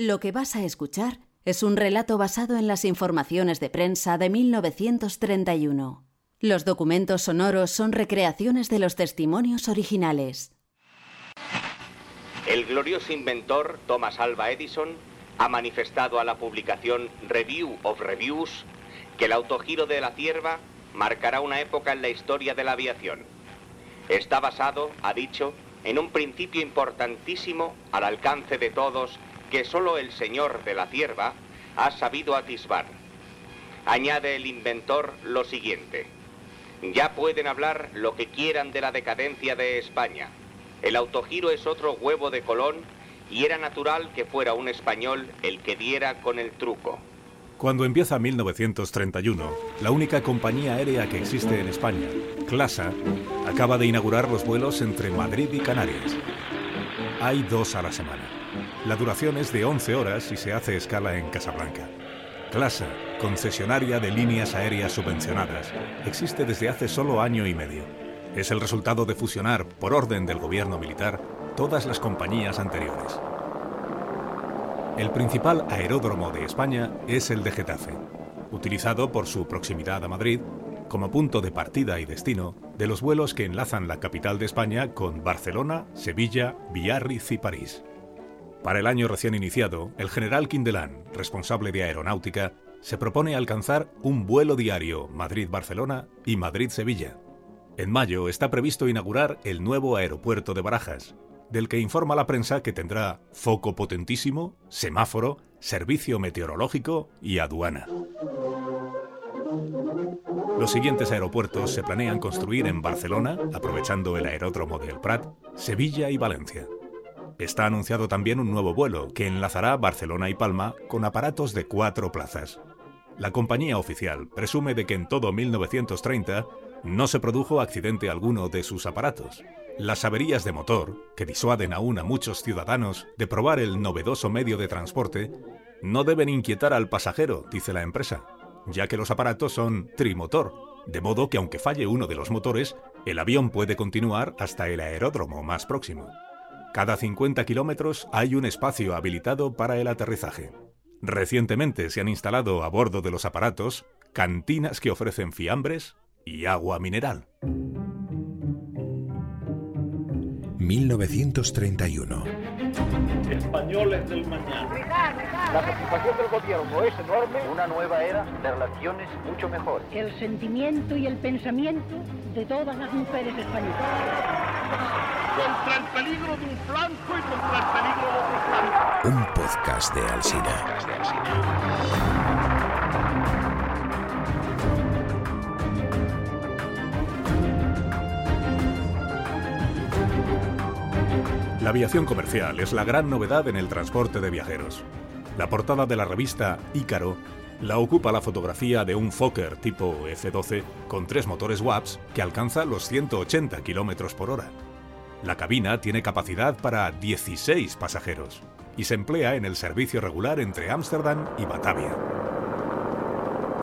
Lo que vas a escuchar es un relato basado en las informaciones de prensa de 1931. Los documentos sonoros son recreaciones de los testimonios originales. El glorioso inventor Thomas Alva Edison ha manifestado a la publicación Review of Reviews que el autogiro de la cierva marcará una época en la historia de la aviación. Está basado, ha dicho, en un principio importantísimo al alcance de todos que solo el señor de la cierva ha sabido atisbar. Añade el inventor lo siguiente. Ya pueden hablar lo que quieran de la decadencia de España. El autogiro es otro huevo de Colón y era natural que fuera un español el que diera con el truco. Cuando empieza 1931, la única compañía aérea que existe en España, Clasa, acaba de inaugurar los vuelos entre Madrid y Canarias. Hay dos a la semana. La duración es de 11 horas y se hace escala en Casablanca. Clasa, concesionaria de líneas aéreas subvencionadas, existe desde hace solo año y medio. Es el resultado de fusionar, por orden del gobierno militar, todas las compañías anteriores. El principal aeródromo de España es el de Getafe, utilizado por su proximidad a Madrid como punto de partida y destino de los vuelos que enlazan la capital de España con Barcelona, Sevilla, Biarritz y París. Para el año recién iniciado, el general Quindelán, responsable de aeronáutica, se propone alcanzar un vuelo diario Madrid-Barcelona y Madrid-Sevilla. En mayo está previsto inaugurar el nuevo aeropuerto de Barajas, del que informa la prensa que tendrá foco potentísimo, semáforo, servicio meteorológico y aduana. Los siguientes aeropuertos se planean construir en Barcelona, aprovechando el aeródromo del Prat, Sevilla y Valencia. Está anunciado también un nuevo vuelo que enlazará Barcelona y Palma con aparatos de cuatro plazas. La compañía oficial presume de que en todo 1930 no se produjo accidente alguno de sus aparatos. Las averías de motor, que disuaden aún a muchos ciudadanos de probar el novedoso medio de transporte, no deben inquietar al pasajero, dice la empresa, ya que los aparatos son trimotor, de modo que aunque falle uno de los motores, el avión puede continuar hasta el aeródromo más próximo. Cada 50 kilómetros hay un espacio habilitado para el aterrizaje. Recientemente se han instalado a bordo de los aparatos cantinas que ofrecen fiambres y agua mineral. 1931. Españoles del mañana. La preocupación del gobierno es enorme. Una nueva era de relaciones mucho mejor. El sentimiento y el pensamiento de todas las mujeres españolas. Contra el peligro de un flanco y contra el peligro de otro flanco. Un podcast de Alsina. La aviación comercial es la gran novedad en el transporte de viajeros. La portada de la revista Ícaro la ocupa la fotografía de un Fokker tipo F-12 con tres motores WAPS que alcanza los 180 km por hora. La cabina tiene capacidad para 16 pasajeros y se emplea en el servicio regular entre Ámsterdam y Batavia.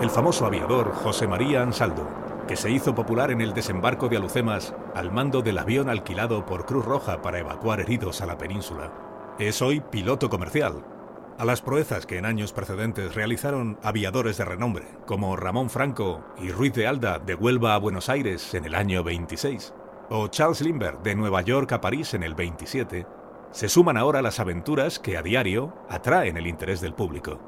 El famoso aviador José María Ansaldo, que se hizo popular en el desembarco de Alucemas al mando del avión alquilado por Cruz Roja para evacuar heridos a la península, es hoy piloto comercial. A las proezas que en años precedentes realizaron aviadores de renombre, como Ramón Franco y Ruiz de Alda de Huelva a Buenos Aires en el año 26, o Charles Lindbergh de Nueva York a París en el 27, se suman ahora las aventuras que a diario atraen el interés del público.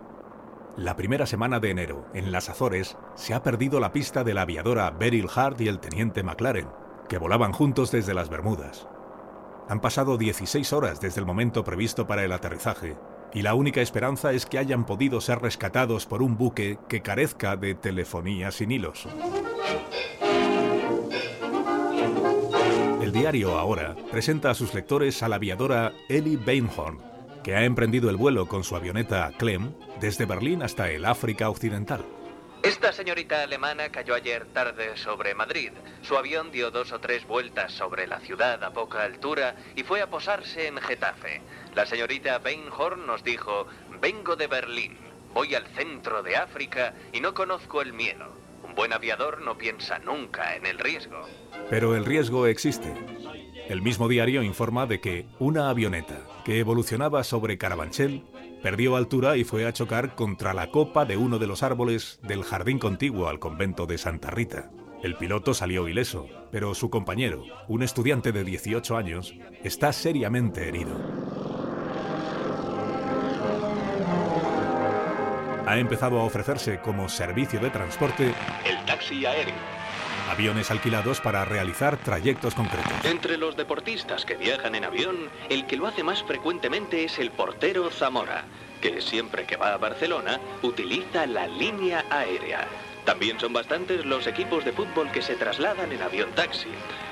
La primera semana de enero, en las Azores, se ha perdido la pista de la aviadora Beryl Hart y el teniente McLaren, que volaban juntos desde las Bermudas. Han pasado 16 horas desde el momento previsto para el aterrizaje, y la única esperanza es que hayan podido ser rescatados por un buque que carezca de telefonía sin hilos. Diario Ahora presenta a sus lectores a la aviadora Ellie Bainhorn, que ha emprendido el vuelo con su avioneta Clem desde Berlín hasta el África Occidental. Esta señorita alemana cayó ayer tarde sobre Madrid. Su avión dio dos o tres vueltas sobre la ciudad a poca altura y fue a posarse en Getafe. La señorita Bainhorn nos dijo, vengo de Berlín, voy al centro de África y no conozco el miedo. Buen aviador no piensa nunca en el riesgo. Pero el riesgo existe. El mismo diario informa de que una avioneta que evolucionaba sobre Carabanchel perdió altura y fue a chocar contra la copa de uno de los árboles del jardín contiguo al convento de Santa Rita. El piloto salió ileso, pero su compañero, un estudiante de 18 años, está seriamente herido. Ha empezado a ofrecerse como servicio de transporte taxi aéreo. Aviones alquilados para realizar trayectos concretos. Entre los deportistas que viajan en avión, el que lo hace más frecuentemente es el portero Zamora, que siempre que va a Barcelona utiliza la línea aérea. También son bastantes los equipos de fútbol que se trasladan en avión taxi.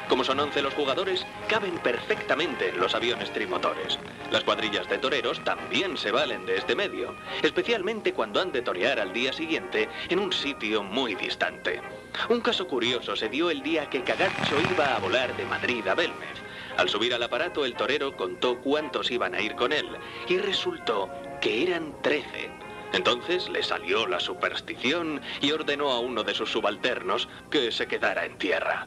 Como son 11 los jugadores, caben perfectamente en los aviones trimotores. Las cuadrillas de toreros también se valen de este medio, especialmente cuando han de torear al día siguiente en un sitio muy distante. Un caso curioso se dio el día que Cagacho iba a volar de Madrid a Belmez. Al subir al aparato, el torero contó cuántos iban a ir con él y resultó que eran 13. Entonces le salió la superstición y ordenó a uno de sus subalternos que se quedara en tierra.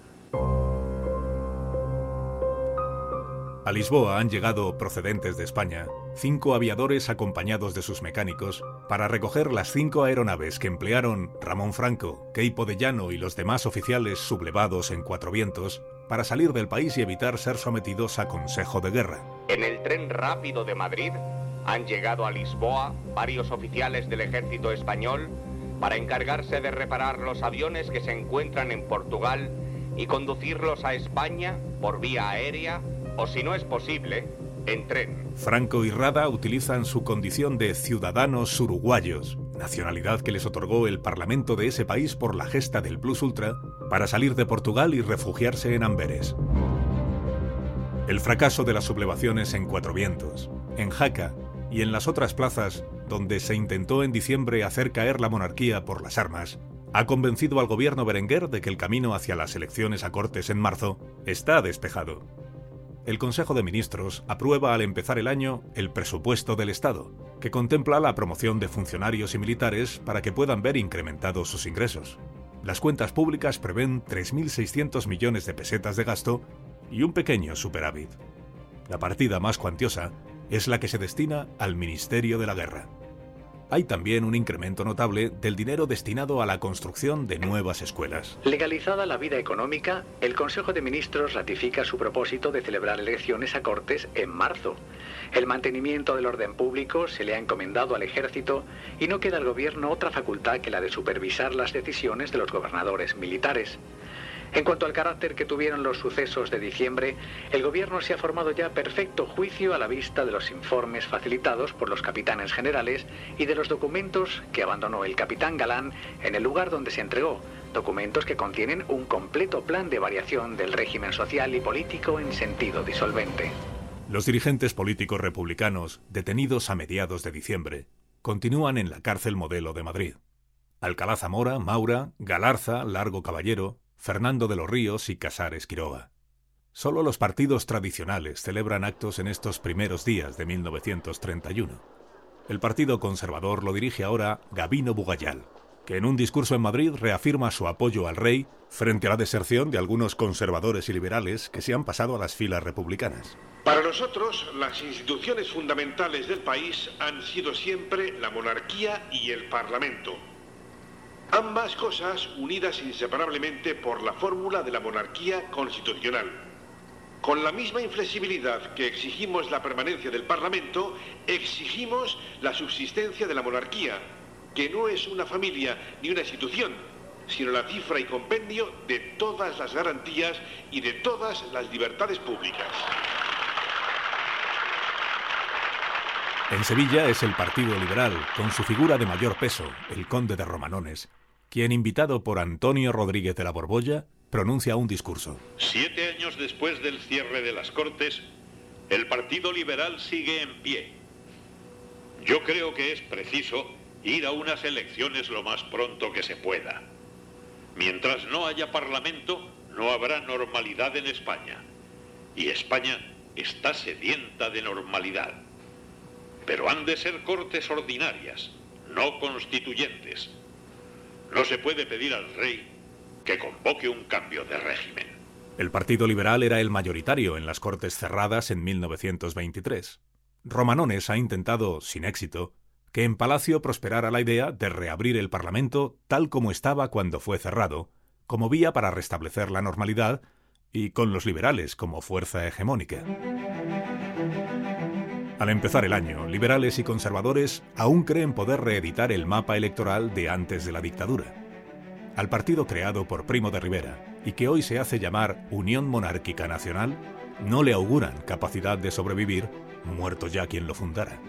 A Lisboa han llegado, procedentes de España, cinco aviadores acompañados de sus mecánicos para recoger las cinco aeronaves que emplearon Ramón Franco, Keipo de Llano y los demás oficiales sublevados en Cuatro Vientos para salir del país y evitar ser sometidos a consejo de guerra. En el tren rápido de Madrid han llegado a Lisboa varios oficiales del ejército español para encargarse de reparar los aviones que se encuentran en Portugal y conducirlos a España por vía aérea o, si no es posible, en tren. Franco y Rada utilizan su condición de ciudadanos uruguayos, nacionalidad que les otorgó el Parlamento de ese país por la gesta del Plus Ultra, para salir de Portugal y refugiarse en Amberes. El fracaso de las sublevaciones en Cuatro Vientos, en Jaca y en las otras plazas donde se intentó en diciembre hacer caer la monarquía por las armas, ha convencido al gobierno Berenguer de que el camino hacia las elecciones a Cortes en marzo está despejado. El Consejo de Ministros aprueba al empezar el año el presupuesto del Estado, que contempla la promoción de funcionarios y militares para que puedan ver incrementados sus ingresos. Las cuentas públicas prevén 3.600 millones de pesetas de gasto y un pequeño superávit. La partida más cuantiosa es la que se destina al Ministerio de la Guerra. Hay también un incremento notable del dinero destinado a la construcción de nuevas escuelas. Legalizada la vida económica, el Consejo de Ministros ratifica su propósito de celebrar elecciones a Cortes en marzo. El mantenimiento del orden público se le ha encomendado al ejército y no queda al gobierno otra facultad que la de supervisar las decisiones de los gobernadores militares. En cuanto al carácter que tuvieron los sucesos de diciembre, el gobierno se ha formado ya perfecto juicio a la vista de los informes facilitados por los capitanes generales y de los documentos que abandonó el capitán Galán en el lugar donde se entregó, documentos que contienen un completo plan de variación del régimen social y político en sentido disolvente. Los dirigentes políticos republicanos, detenidos a mediados de diciembre, continúan en la cárcel modelo de Madrid. Alcalá Zamora, Maura, Galarza, Largo Caballero, Fernando de los Ríos y Casares Quiroga. Solo los partidos tradicionales celebran actos en estos primeros días de 1931. El Partido Conservador lo dirige ahora Gabino Bugayal, que en un discurso en Madrid reafirma su apoyo al rey frente a la deserción de algunos conservadores y liberales que se han pasado a las filas republicanas. Para nosotros, las instituciones fundamentales del país han sido siempre la monarquía y el Parlamento. Ambas cosas unidas inseparablemente por la fórmula de la monarquía constitucional. Con la misma inflexibilidad que exigimos la permanencia del Parlamento, exigimos la subsistencia de la monarquía, que no es una familia ni una institución, sino la cifra y compendio de todas las garantías y de todas las libertades públicas. En Sevilla es el Partido Liberal, con su figura de mayor peso, el conde de Romanones, quien, invitado por Antonio Rodríguez de la Borbolla, pronuncia un discurso. Siete años después del cierre de las Cortes, el Partido Liberal sigue en pie. Yo creo que es preciso ir a unas elecciones lo más pronto que se pueda. Mientras no haya Parlamento, no habrá normalidad en España. Y España está sedienta de normalidad pero han de ser cortes ordinarias, no constituyentes. No se puede pedir al rey que convoque un cambio de régimen. El Partido Liberal era el mayoritario en las Cortes cerradas en 1923. Romanones ha intentado, sin éxito, que en Palacio prosperara la idea de reabrir el Parlamento tal como estaba cuando fue cerrado, como vía para restablecer la normalidad y con los liberales como fuerza hegemónica. Al empezar el año, liberales y conservadores aún creen poder reeditar el mapa electoral de antes de la dictadura. Al partido creado por Primo de Rivera y que hoy se hace llamar Unión Monárquica Nacional, no le auguran capacidad de sobrevivir, muerto ya quien lo fundara.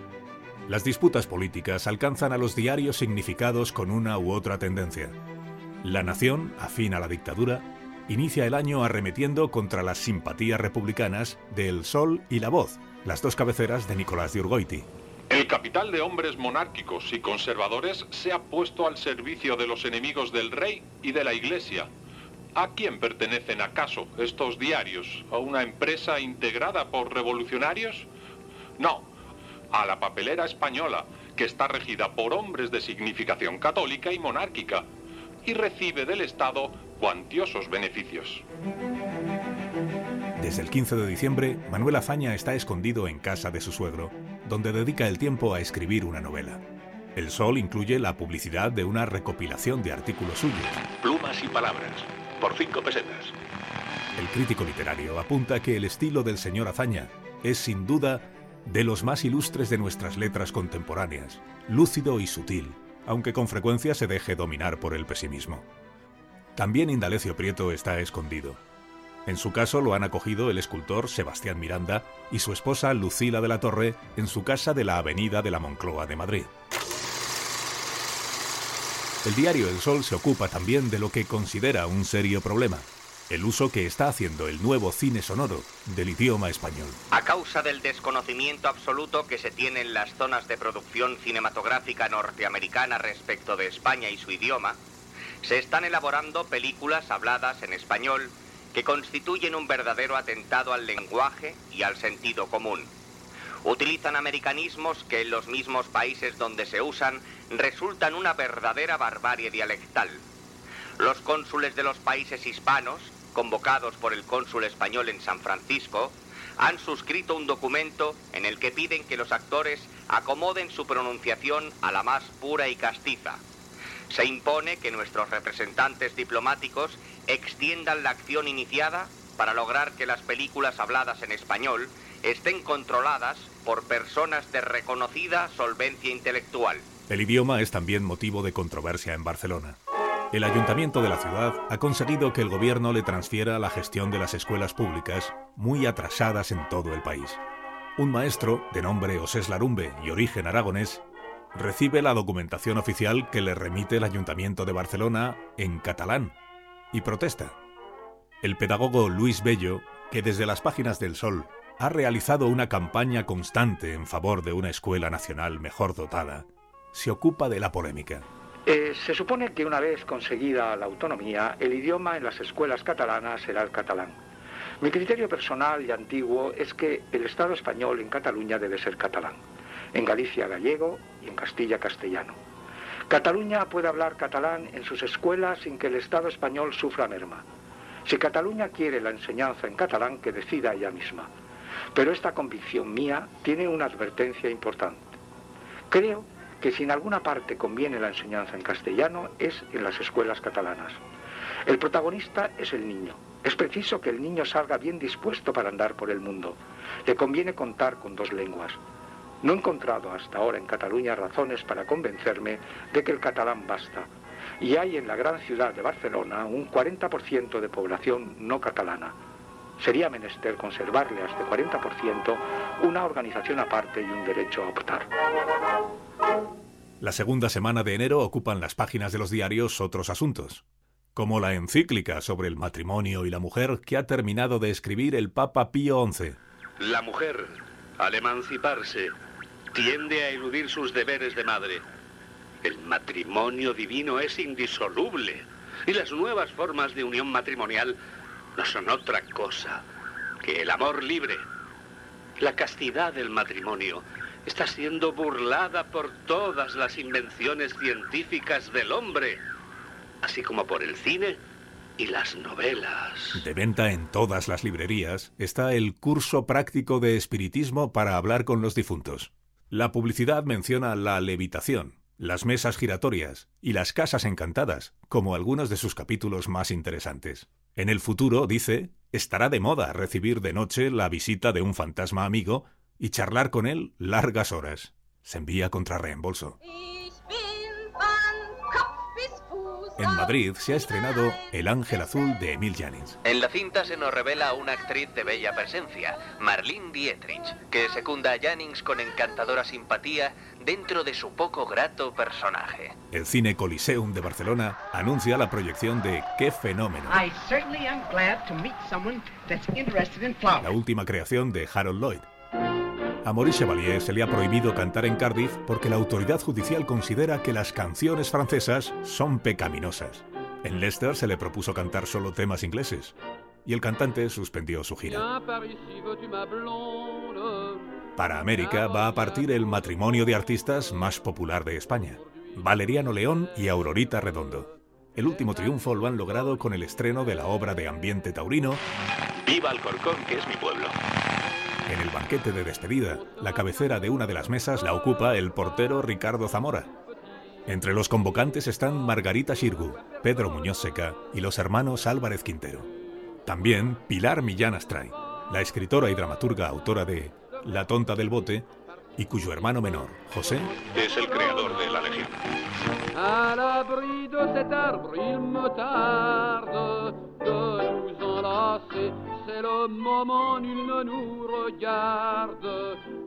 Las disputas políticas alcanzan a los diarios significados con una u otra tendencia. La Nación, afín a la dictadura, inicia el año arremetiendo contra las simpatías republicanas de El Sol y La Voz, las dos cabeceras de Nicolás de Urgoiti. El capital de hombres monárquicos y conservadores se ha puesto al servicio de los enemigos del rey y de la iglesia. ¿A quién pertenecen acaso estos diarios? ¿A una empresa integrada por revolucionarios? No, a la papelera española, que está regida por hombres de significación católica y monárquica, y recibe del Estado cuantiosos beneficios. Desde el 15 de diciembre, Manuel Azaña está escondido en casa de su suegro, donde dedica el tiempo a escribir una novela. El Sol incluye la publicidad de una recopilación de artículos suyos. Plumas y palabras, por cinco pesetas. El crítico literario apunta que el estilo del señor Azaña es sin duda de los más ilustres de nuestras letras contemporáneas, lúcido y sutil, aunque con frecuencia se deje dominar por el pesimismo. También Indalecio Prieto está escondido. En su caso lo han acogido el escultor Sebastián Miranda y su esposa Lucila de la Torre en su casa de la Avenida de la Moncloa de Madrid. El diario El Sol se ocupa también de lo que considera un serio problema, el uso que está haciendo el nuevo cine sonoro del idioma español. A causa del desconocimiento absoluto que se tiene en las zonas de producción cinematográfica norteamericana respecto de España y su idioma, se están elaborando películas habladas en español que constituyen un verdadero atentado al lenguaje y al sentido común. Utilizan americanismos que en los mismos países donde se usan resultan una verdadera barbarie dialectal. Los cónsules de los países hispanos, convocados por el cónsul español en San Francisco, han suscrito un documento en el que piden que los actores acomoden su pronunciación a la más pura y castiza. Se impone que nuestros representantes diplomáticos extiendan la acción iniciada para lograr que las películas habladas en español estén controladas por personas de reconocida solvencia intelectual. El idioma es también motivo de controversia en Barcelona. El ayuntamiento de la ciudad ha conseguido que el gobierno le transfiera la gestión de las escuelas públicas, muy atrasadas en todo el país. Un maestro, de nombre Osés Larumbe y origen aragonés, recibe la documentación oficial que le remite el Ayuntamiento de Barcelona en catalán y protesta. El pedagogo Luis Bello, que desde las páginas del Sol ha realizado una campaña constante en favor de una escuela nacional mejor dotada, se ocupa de la polémica. Eh, se supone que una vez conseguida la autonomía, el idioma en las escuelas catalanas será el catalán. Mi criterio personal y antiguo es que el Estado español en Cataluña debe ser catalán en Galicia gallego y en Castilla castellano. Cataluña puede hablar catalán en sus escuelas sin que el Estado español sufra merma. Si Cataluña quiere la enseñanza en catalán, que decida ella misma. Pero esta convicción mía tiene una advertencia importante. Creo que si en alguna parte conviene la enseñanza en castellano es en las escuelas catalanas. El protagonista es el niño. Es preciso que el niño salga bien dispuesto para andar por el mundo. Le conviene contar con dos lenguas. No he encontrado hasta ahora en Cataluña razones para convencerme de que el catalán basta. Y hay en la gran ciudad de Barcelona un 40% de población no catalana. Sería menester conservarle a este 40% una organización aparte y un derecho a optar. La segunda semana de enero ocupan las páginas de los diarios otros asuntos, como la encíclica sobre el matrimonio y la mujer que ha terminado de escribir el Papa Pío XI. La mujer, al emanciparse, tiende a eludir sus deberes de madre. El matrimonio divino es indisoluble y las nuevas formas de unión matrimonial no son otra cosa que el amor libre. La castidad del matrimonio está siendo burlada por todas las invenciones científicas del hombre, así como por el cine y las novelas. De venta en todas las librerías está el curso práctico de espiritismo para hablar con los difuntos. La publicidad menciona la levitación, las mesas giratorias y las casas encantadas como algunos de sus capítulos más interesantes. En el futuro, dice, estará de moda recibir de noche la visita de un fantasma amigo y charlar con él largas horas. Se envía contra reembolso. En Madrid se ha estrenado El Ángel Azul de Emil Jannings. En la cinta se nos revela una actriz de bella presencia, Marlene Dietrich, que secunda a Jannings con encantadora simpatía dentro de su poco grato personaje. El Cine Coliseum de Barcelona anuncia la proyección de Qué fenómeno, I certainly am glad to meet someone that's interested in flowers. la última creación de Harold Lloyd. A Maurice Chevalier se le ha prohibido cantar en Cardiff porque la autoridad judicial considera que las canciones francesas son pecaminosas. En Leicester se le propuso cantar solo temas ingleses y el cantante suspendió su gira. Para América va a partir el matrimonio de artistas más popular de España, Valeriano León y Aurorita Redondo. El último triunfo lo han logrado con el estreno de la obra de ambiente taurino Viva Alcorcón, que es mi pueblo. En el banquete de despedida, la cabecera de una de las mesas la ocupa el portero Ricardo Zamora. Entre los convocantes están Margarita Xirgu, Pedro Muñoz Seca y los hermanos Álvarez Quintero. También Pilar Millán Astray, la escritora y dramaturga autora de La tonta del bote y cuyo hermano menor, José, Es el creador de la Legión. C'est le moment, nul ne nous regarde,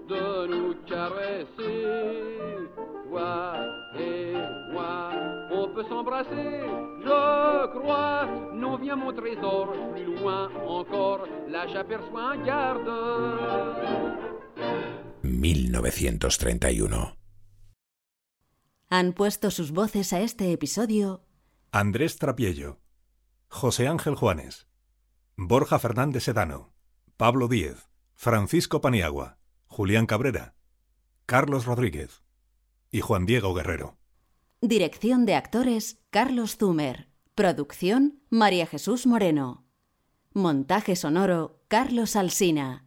de nous caresser. Toi et moi, on peut s'embrasser, je crois. Non, viens mon trésor, plus loin encore, là j'aperçois un garde. 1931. Han puesto sus voces a este episodio Andrés Trapiello, José Ángel Juanes, Borja Fernández Sedano, Pablo Díez, Francisco Paniagua, Julián Cabrera, Carlos Rodríguez y Juan Diego Guerrero. Dirección de actores Carlos Zumer. Producción María Jesús Moreno. Montaje sonoro Carlos Alsina.